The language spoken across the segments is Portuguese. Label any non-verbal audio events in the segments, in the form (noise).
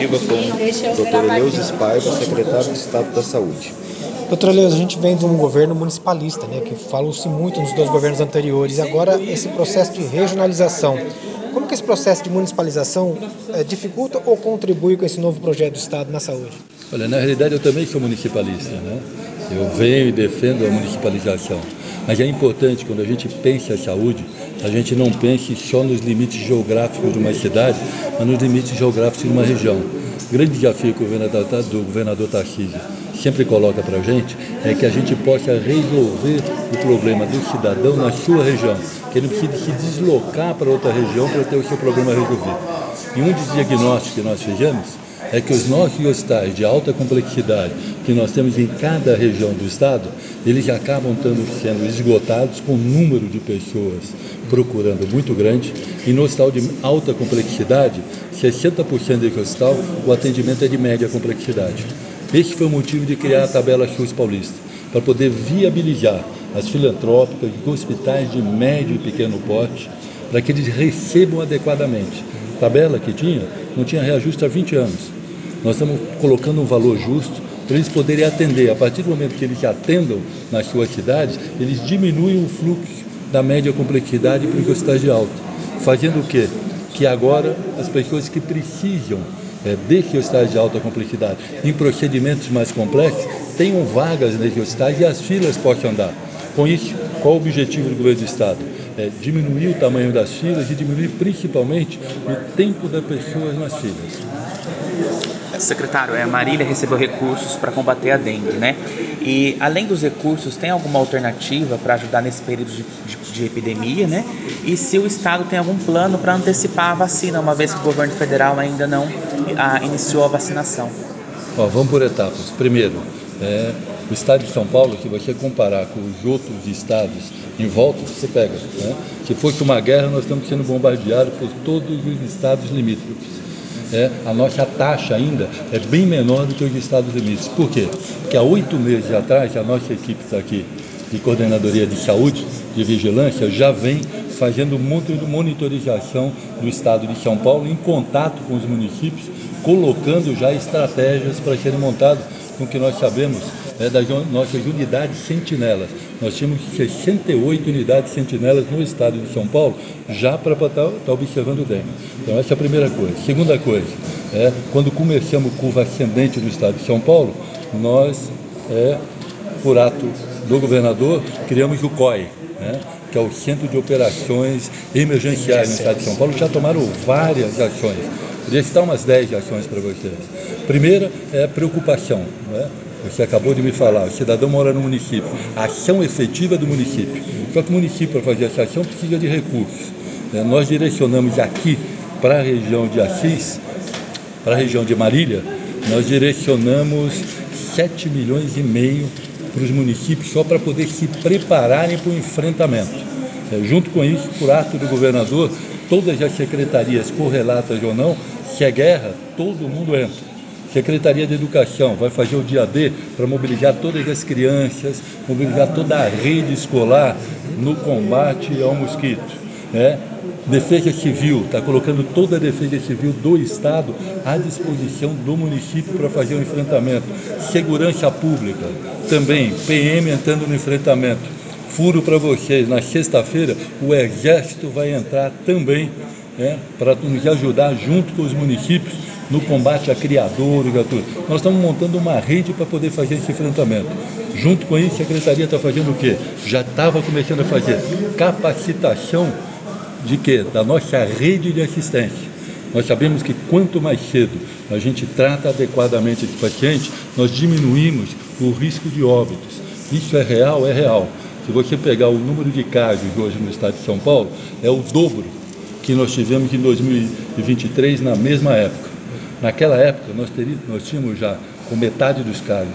coletiva com o Dr. Eleusis Paiva, secretário de Estado da Saúde. Doutor Leus, a gente vem de um governo municipalista, né, que falou-se muito nos dois governos anteriores, e agora esse processo de regionalização. Como que esse processo de municipalização é, dificulta ou contribui com esse novo projeto do Estado na saúde? Olha, na realidade eu também sou municipalista, né? Eu venho e defendo a municipalização. Mas é importante, quando a gente pensa em saúde, a gente não pense só nos limites geográficos de uma cidade, mas nos limites geográficos de uma região. O grande desafio que o governador, do governador Tarcísio sempre coloca para a gente é que a gente possa resolver o problema do cidadão na sua região, que ele não precisa se deslocar para outra região para ter o seu problema resolvido. E um dos diagnósticos que nós fizemos é que os nossos hospitais de alta complexidade que nós temos em cada região do estado, eles acabam sendo esgotados com um número de pessoas procurando muito grande. E no hospital de alta complexidade, 60% desse hospital, o atendimento é de média complexidade. Esse foi o motivo de criar a tabela SUS paulista, para poder viabilizar as filantrópicas hospitais de médio e pequeno porte, para que eles recebam adequadamente. A tabela que tinha, não tinha reajuste há 20 anos. Nós estamos colocando um valor justo para eles poderem atender. A partir do momento que eles atendam nas suas cidades, eles diminuem o fluxo da média complexidade para hospitais de alta. Fazendo o quê? Que agora as pessoas que precisam é, desses hospitais de alta complexidade em procedimentos mais complexos tenham vagas nesses hospitais e as filas possam andar. Com isso, qual o objetivo do governo do Estado? É diminuir o tamanho das filas e diminuir principalmente o tempo das pessoas nas filas. Secretário, a Marília recebeu recursos para combater a dengue, né? E além dos recursos, tem alguma alternativa para ajudar nesse período de, de, de, epidemia, né? E se o Estado tem algum plano para antecipar a vacina, uma vez que o governo federal ainda não a, iniciou a vacinação? Ó, vamos por etapas. Primeiro, é, o estado de São Paulo, se você comparar com os outros estados em volta, você pega. Né? Se fosse uma guerra, nós estamos sendo bombardeados por todos os estados limítrofes é, a nossa taxa ainda é bem menor do que os Estados Unidos. Por quê? Porque há oito meses atrás, a nossa equipe está aqui de coordenadoria de saúde, de vigilância, já vem fazendo monitorização do estado de São Paulo em contato com os municípios, colocando já estratégias para serem montadas com o que nós sabemos é, das nossas unidades sentinelas. Nós tínhamos 68 unidades sentinelas no estado de São Paulo, já para estar tá, tá observando o dengue. Então essa é a primeira coisa. Segunda coisa, é, quando começamos curva ascendente no estado de São Paulo, nós, é, por ato do governador, criamos o COI, né, que é o Centro de Operações Emergenciais no estado de São Paulo, já tomaram várias ações. Podia citar umas 10 ações para vocês. Primeira é preocupação. Né? Você acabou de me falar, o cidadão mora no município, a ação efetiva do município. Só que o município, para fazer essa ação, precisa de recursos. É, nós direcionamos aqui para a região de Assis, para a região de Marília, nós direcionamos 7 milhões e meio para os municípios só para poder se prepararem para o enfrentamento. É, junto com isso, por ato do governador, todas as secretarias correlatas ou não, se é guerra, todo mundo entra. Secretaria de Educação vai fazer o dia D para mobilizar todas as crianças, mobilizar toda a rede escolar no combate ao mosquito. Né? Defesa Civil está colocando toda a Defesa Civil do Estado à disposição do município para fazer o enfrentamento. Segurança Pública também, PM entrando no enfrentamento. Furo para vocês, na sexta-feira o Exército vai entrar também né, para nos ajudar junto com os municípios no combate a criadores, a tudo. Nós estamos montando uma rede para poder fazer esse enfrentamento. Junto com isso, a Secretaria está fazendo o quê? Já estava começando a fazer capacitação de quê? Da nossa rede de assistência. Nós sabemos que quanto mais cedo a gente trata adequadamente esse paciente, nós diminuímos o risco de óbitos. Isso é real? É real. Se você pegar o número de casos hoje no estado de São Paulo, é o dobro que nós tivemos em 2023 na mesma época. Naquela época, nós, teríamos, nós tínhamos já, com metade dos casos,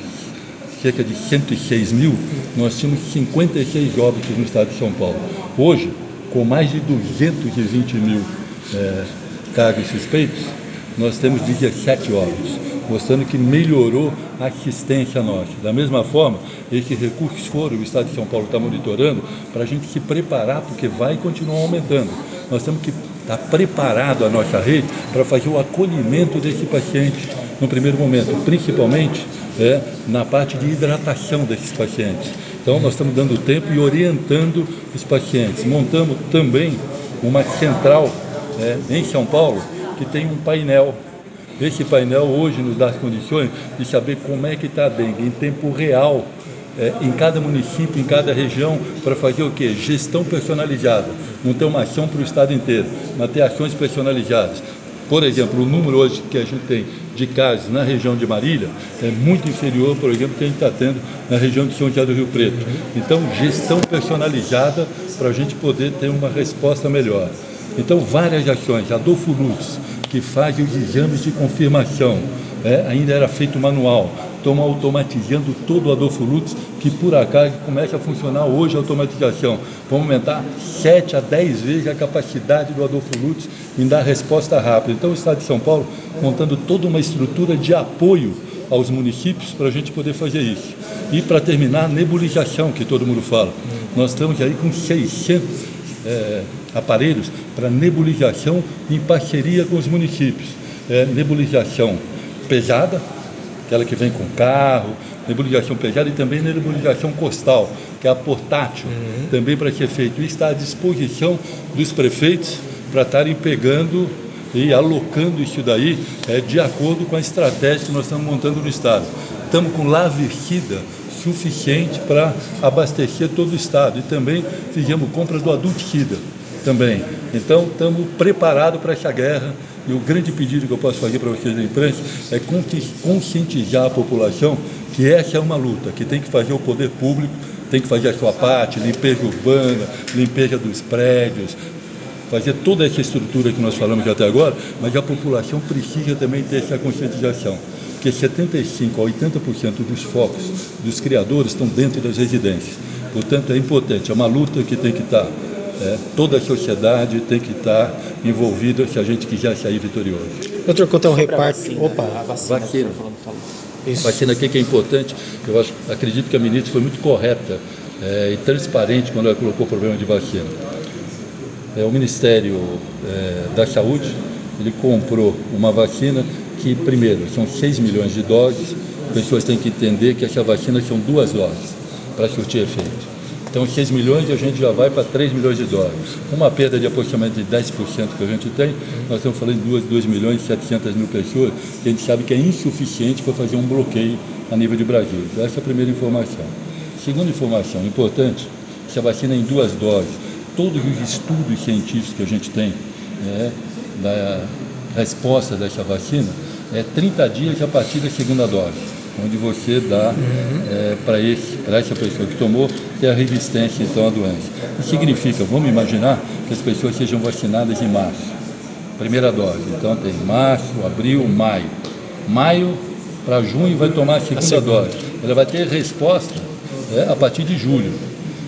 cerca de 106 mil, nós tínhamos 56 óbitos no estado de São Paulo. Hoje, com mais de 220 mil é, casos suspeitos, nós temos 17 óbitos, mostrando que melhorou a assistência nossa. Da mesma forma, esses recursos foram, o Estado de São Paulo está monitorando, para a gente se preparar, porque vai continuar aumentando. Nós temos que está preparado a nossa rede para fazer o acolhimento desse paciente no primeiro momento, principalmente é, na parte de hidratação desses pacientes. Então, nós estamos dando tempo e orientando os pacientes. Montamos também uma central é, em São Paulo que tem um painel esse painel hoje nos dá as condições de saber como é que está a dengue em tempo real, é, em cada município, em cada região, para fazer o quê? Gestão personalizada. Não ter uma ação para o estado inteiro, mas ter ações personalizadas. Por exemplo, o número hoje que a gente tem de casos na região de Marília é muito inferior, por exemplo, que a gente está tendo na região de São José do Rio Preto. Então, gestão personalizada para a gente poder ter uma resposta melhor. Então, várias ações. Adolfo Lutz, que faz os exames de confirmação. É, ainda era feito manual. Estamos automatizando todo o Adolfo Lutz, que por acaso começa a funcionar hoje a automatização. Vamos aumentar 7 a 10 vezes a capacidade do Adolfo Lutz em dar resposta rápida. Então o Estado de São Paulo montando toda uma estrutura de apoio aos municípios para a gente poder fazer isso. E para terminar, a nebulização, que todo mundo fala. Nós estamos aí com 600 é, aparelhos para nebulização em parceria com os municípios. É, nebulização pesada, aquela que vem com carro, nebulização pesada e também nebulização costal, que é a portátil, uhum. também para ser feito. E está à disposição dos prefeitos para estarem pegando e alocando isso daí é, de acordo com a estratégia que nós estamos montando no Estado. Estamos com lavercida suficiente para abastecer todo o Estado e também fizemos compra do adulticida também. Então, estamos preparados para essa guerra. E o grande pedido que eu posso fazer para vocês da imprensa é conscientizar a população que essa é uma luta, que tem que fazer o poder público, tem que fazer a sua parte, limpeza urbana, limpeza dos prédios, fazer toda essa estrutura que nós falamos até agora, mas a população precisa também ter essa conscientização, que 75% a 80% dos focos dos criadores estão dentro das residências. Portanto, é importante, é uma luta que tem que estar é, toda a sociedade tem que estar envolvida se a gente quiser sair vitorioso. Doutor, quanto ao reparto. Opa, a vacina. Vacina. Isso. Vacina aqui que é importante, eu acho, acredito que a ministra foi muito correta é, e transparente quando ela colocou o problema de vacina. É, o Ministério é, da Saúde ele comprou uma vacina que, primeiro, são 6 milhões de doses, pessoas têm que entender que essa vacina são duas doses para surtir efeito. Então, 6 milhões a gente já vai para 3 milhões de dólares. Uma perda de aproximadamente 10% que a gente tem, nós estamos falando de 2, 2 milhões e 700 mil pessoas, que a gente sabe que é insuficiente para fazer um bloqueio a nível de Brasil. Então, essa é a primeira informação. Segunda informação importante, se a vacina é em duas doses, todos os estudos científicos que a gente tem né, da resposta dessa vacina, é 30 dias a partir da segunda dose onde você dá uhum. é, para essa pessoa que tomou ter a resistência então à doença. Isso significa, vamos imaginar que as pessoas sejam vacinadas em março, primeira dose. Então tem março, abril, maio. Maio para junho vai tomar a segunda, a segunda, dose. Ela vai ter resposta é, a partir de julho,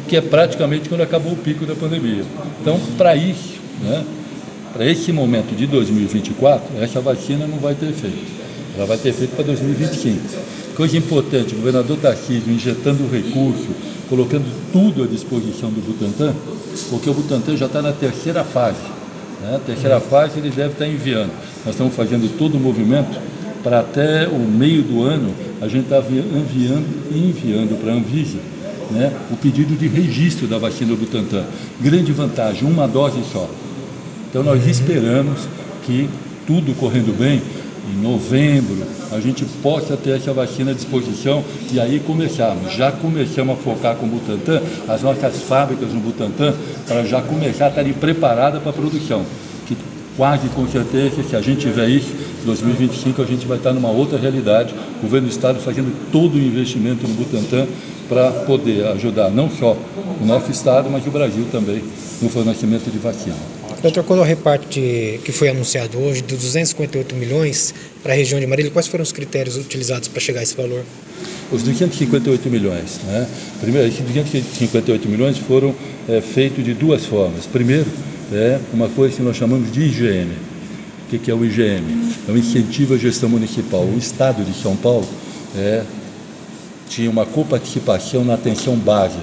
que é praticamente quando acabou o pico da pandemia. Então, para isso, né, para esse momento de 2024, essa vacina não vai ter efeito. Ela vai ter efeito para 2025. Coisa importante, o governador Tarcísio injetando recurso, colocando tudo à disposição do Butantan, porque o Butantan já está na terceira fase. Né? A terceira fase ele deve estar tá enviando. Nós estamos fazendo todo o movimento para até o meio do ano a gente está enviando, enviando para a Anvisa né, o pedido de registro da vacina do Butantan. Grande vantagem, uma dose só. Então nós esperamos que tudo correndo bem, em novembro, a gente possa ter essa vacina à disposição e aí começarmos. Já começamos a focar com o Butantan, as nossas fábricas no Butantan, para já começar a estarem preparadas para a produção. Que quase com certeza, se a gente tiver isso, 2025 a gente vai estar numa outra realidade. O governo do Estado fazendo todo o investimento no Butantan para poder ajudar não só o nosso Estado, mas o Brasil também no fornecimento de vacina. Doutor, quando o reparte que foi anunciado hoje, de 258 milhões para a região de Marília, quais foram os critérios utilizados para chegar a esse valor? Os 258 milhões. Né? Primeiro, esses 258 milhões foram é, feitos de duas formas. Primeiro, é uma coisa que nós chamamos de IGM. O que, é o IGM? É o Incentivo à Gestão Municipal. O Estado de São Paulo é, tinha uma coparticipação na atenção básica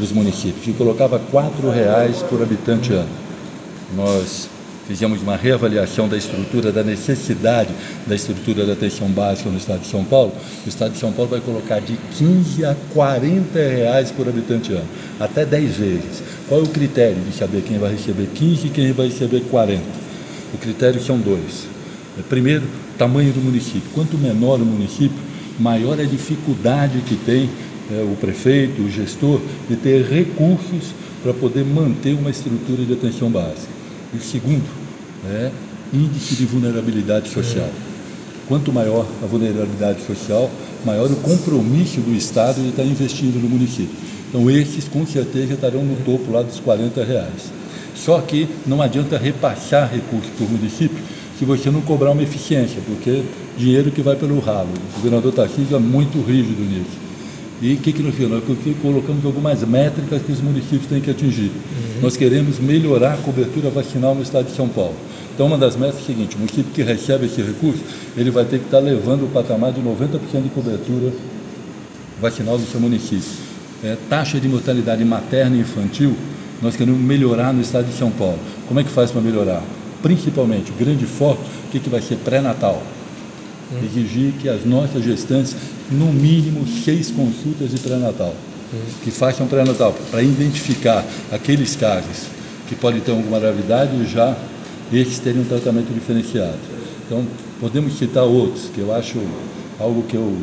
dos municípios, que colocava R$ reais por habitante ano nós fizemos uma reavaliação da estrutura, da necessidade da estrutura da atenção básica no estado de São Paulo, o estado de São Paulo vai colocar de 15 a 40 reais por habitante ano, até 10 vezes. Qual é o critério de saber quem vai receber 15 e quem vai receber 40? O critério são dois. Primeiro, tamanho do município. Quanto menor o município, maior a dificuldade que tem é, o prefeito, o gestor, de ter recursos para poder manter uma estrutura de atenção básica. E segundo, é índice de vulnerabilidade social. Quanto maior a vulnerabilidade social, maior o compromisso do Estado de estar investindo no município. Então esses com certeza estarão no topo lá dos 40 reais. Só que não adianta repassar recursos para o município se você não cobrar uma eficiência, porque dinheiro que vai pelo ralo. O governador Tarcísio é muito rígido nisso. E o que, que nós fizemos? Nós colocamos algumas métricas que os municípios têm que atingir. Uhum. Nós queremos melhorar a cobertura vacinal no estado de São Paulo. Então, uma das metas é a seguinte: o município que recebe esse recurso, ele vai ter que estar levando o patamar de 90% de cobertura vacinal do seu município. É, taxa de mortalidade materna e infantil, nós queremos melhorar no estado de São Paulo. Como é que faz para melhorar? Principalmente, o grande foco, o que, que vai ser pré-natal. Uhum. Exigir que as nossas gestantes no mínimo seis consultas de pré-natal, que façam pré-natal, para identificar aqueles casos que podem ter alguma gravidade e já esses terem um tratamento diferenciado. Então, podemos citar outros, que eu acho algo que eu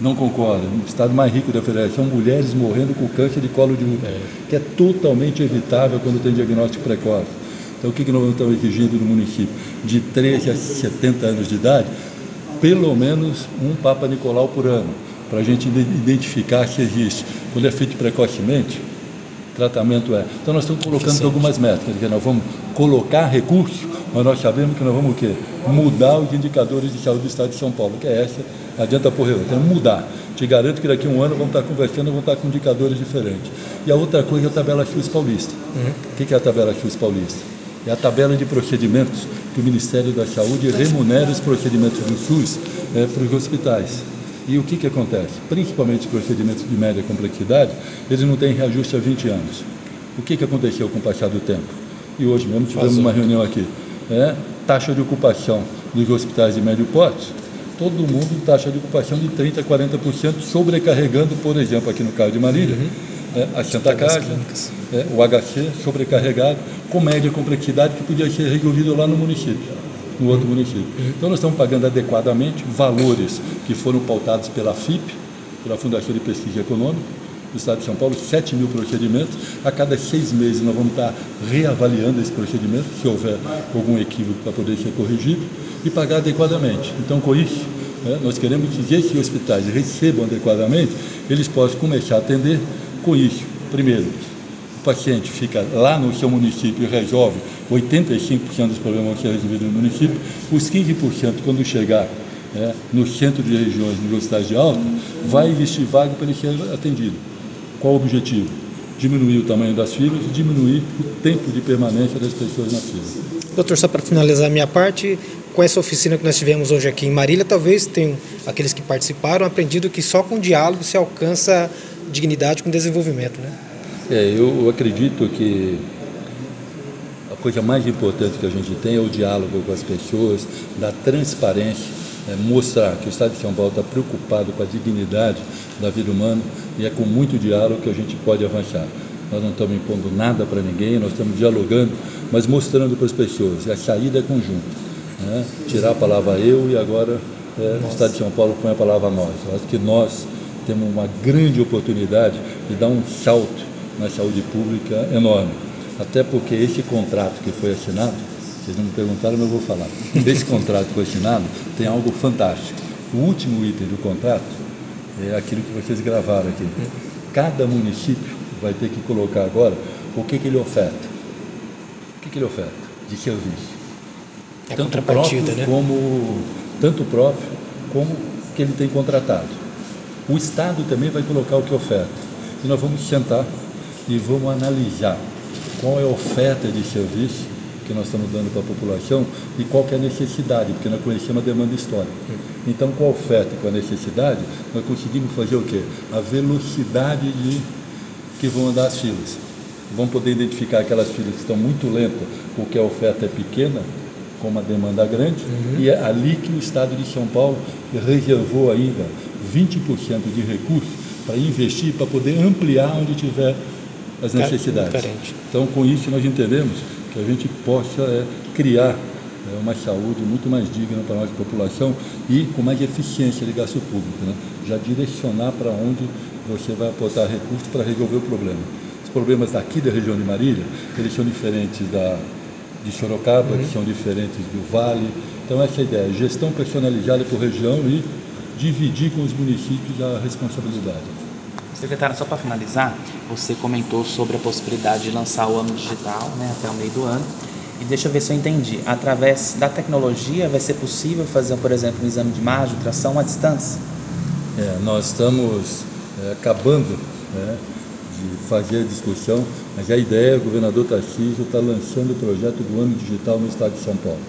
não concordo. No estado mais rico da federação, mulheres morrendo com câncer de colo de útero, é. que é totalmente evitável quando tem diagnóstico precoce. Então, o que, que nós estamos exigindo no município? De 13 a 70 anos de idade, pelo menos um Papa Nicolau por ano, para a gente identificar se existe. Quando é feito precocemente, tratamento é. Então nós estamos colocando algumas metas, quer dizer, nós vamos colocar recursos, mas nós sabemos que nós vamos o quê? Mudar os indicadores de saúde do Estado de São Paulo, que é essa, não adianta porrer, temos mudar. Te garanto que daqui a um ano vamos estar conversando, vamos estar com indicadores diferentes. E a outra coisa é a tabela FUS Paulista. Uhum. O que é a tabela FUS Paulista? É a tabela de procedimentos que o Ministério da Saúde remunera os procedimentos do SUS é, para os hospitais. E o que, que acontece? Principalmente os procedimentos de média complexidade, eles não têm reajuste há 20 anos. O que, que aconteceu com o passar do tempo? E hoje mesmo tivemos uma reunião aqui. É, taxa de ocupação dos hospitais de médio porte, todo mundo taxa de ocupação de 30% a 40%, sobrecarregando, por exemplo, aqui no caso de Marília, uhum. É, a Santa Casa, é, o HC sobrecarregado, com média complexidade que podia ser resolvido lá no município, no outro município. Então nós estamos pagando adequadamente valores que foram pautados pela FIP, pela Fundação de Pesquisa Econômica, do Estado de São Paulo, 7 mil procedimentos. A cada seis meses nós vamos estar reavaliando esse procedimento, se houver algum equívoco para poder ser corrigido, e pagar adequadamente. Então, com isso, né, nós queremos que esses hospitais recebam adequadamente, eles possam começar a atender com isso. Primeiro, o paciente fica lá no seu município e resolve 85% dos problemas que é resolvidos no município, os 15% quando chegar é, no centro de regiões de velocidade de alta, vai existir vaga para ele ser atendido. Qual o objetivo? Diminuir o tamanho das filas e diminuir o tempo de permanência das pessoas na fila. Doutor, só para finalizar a minha parte, com essa oficina que nós tivemos hoje aqui em Marília, talvez tenham aqueles que participaram aprendido que só com diálogo se alcança dignidade com desenvolvimento, né? É, eu acredito que a coisa mais importante que a gente tem é o diálogo com as pessoas, da transparência, é mostrar que o Estado de São Paulo está preocupado com a dignidade da vida humana e é com muito diálogo que a gente pode avançar. Nós não estamos impondo nada para ninguém, nós estamos dialogando, mas mostrando para as pessoas. A saída é conjunta. Né? Tirar a palavra eu e agora é, o Estado de São Paulo põe a palavra nós. Eu acho que nós temos uma grande oportunidade de dar um salto na saúde pública enorme. Até porque esse contrato que foi assinado, vocês não me perguntaram, mas eu vou falar. (laughs) Esse contrato que foi assinado tem algo fantástico. O último item do contrato é aquilo que vocês gravaram aqui. Cada município vai ter que colocar agora o que, que ele oferta. O que, que ele oferta de serviço. É tanto próprio né? como tanto próprio como que ele tem contratado. O Estado também vai colocar o que oferta. E nós vamos sentar e vamos analisar qual é a oferta de serviço que nós estamos dando para a população e qual é a necessidade, porque nós conhecemos a demanda histórica. Então, com a oferta e com a necessidade, nós conseguimos fazer o quê? A velocidade de que vão andar as filas. Vão poder identificar aquelas filas que estão muito lentas, porque a oferta é pequena, com uma demanda grande, uhum. e é ali que o Estado de São Paulo reservou ainda 20% de recursos para investir, para poder ampliar onde tiver as necessidades. Diferente. Então, com isso, nós entendemos que a gente possa é, criar é, uma saúde muito mais digna para a nossa população e com mais eficiência de gasto público. Né? Já direcionar para onde você vai aportar recursos para resolver o problema. Os problemas daqui da região de Marília, eles são diferentes da, de Sorocaba, uhum. que são diferentes do Vale. Então, essa é a ideia, gestão personalizada por região e dividir com os municípios a responsabilidade. Secretário, só para finalizar, você comentou sobre a possibilidade de lançar o ano digital né, até o meio do ano. E deixa eu ver se eu entendi. Através da tecnologia vai ser possível fazer, por exemplo, um exame de imagem, ultrassom à distância? É, nós estamos é, acabando né, de fazer a discussão, mas a ideia, o governador Tarcísio está lançando o projeto do ano digital no estado de São Paulo.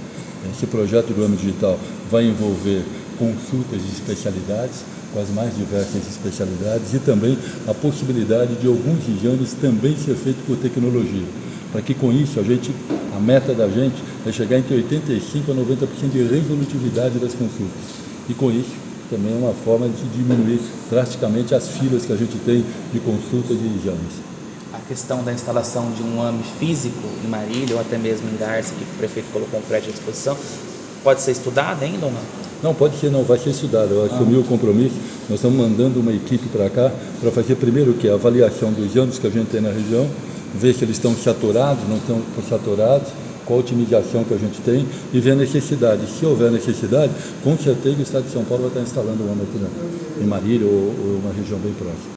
Esse projeto do ano digital vai envolver consultas de especialidades, com as mais diversas especialidades, e também a possibilidade de alguns exames também ser feitos por tecnologia. Para que com isso a gente, a meta da gente é chegar entre 85% a 90% de resolutividade das consultas. E com isso também é uma forma de diminuir drasticamente as filas que a gente tem de consultas e exames. A questão da instalação de um AME físico em Marília ou até mesmo em Garça, que o prefeito colocou um prédio à disposição, pode ser estudada ainda ou não? Não, pode ser, não, vai ser estudado. Eu assumi ah. o compromisso, nós estamos mandando uma equipe para cá para fazer primeiro o que? A avaliação dos anos que a gente tem na região, ver se eles estão saturados, não estão saturados, qual a otimização que a gente tem e ver a necessidade. Se houver necessidade, com certeza o Estado de São Paulo vai estar instalando uma aqui em Marília ou, ou uma região bem próxima.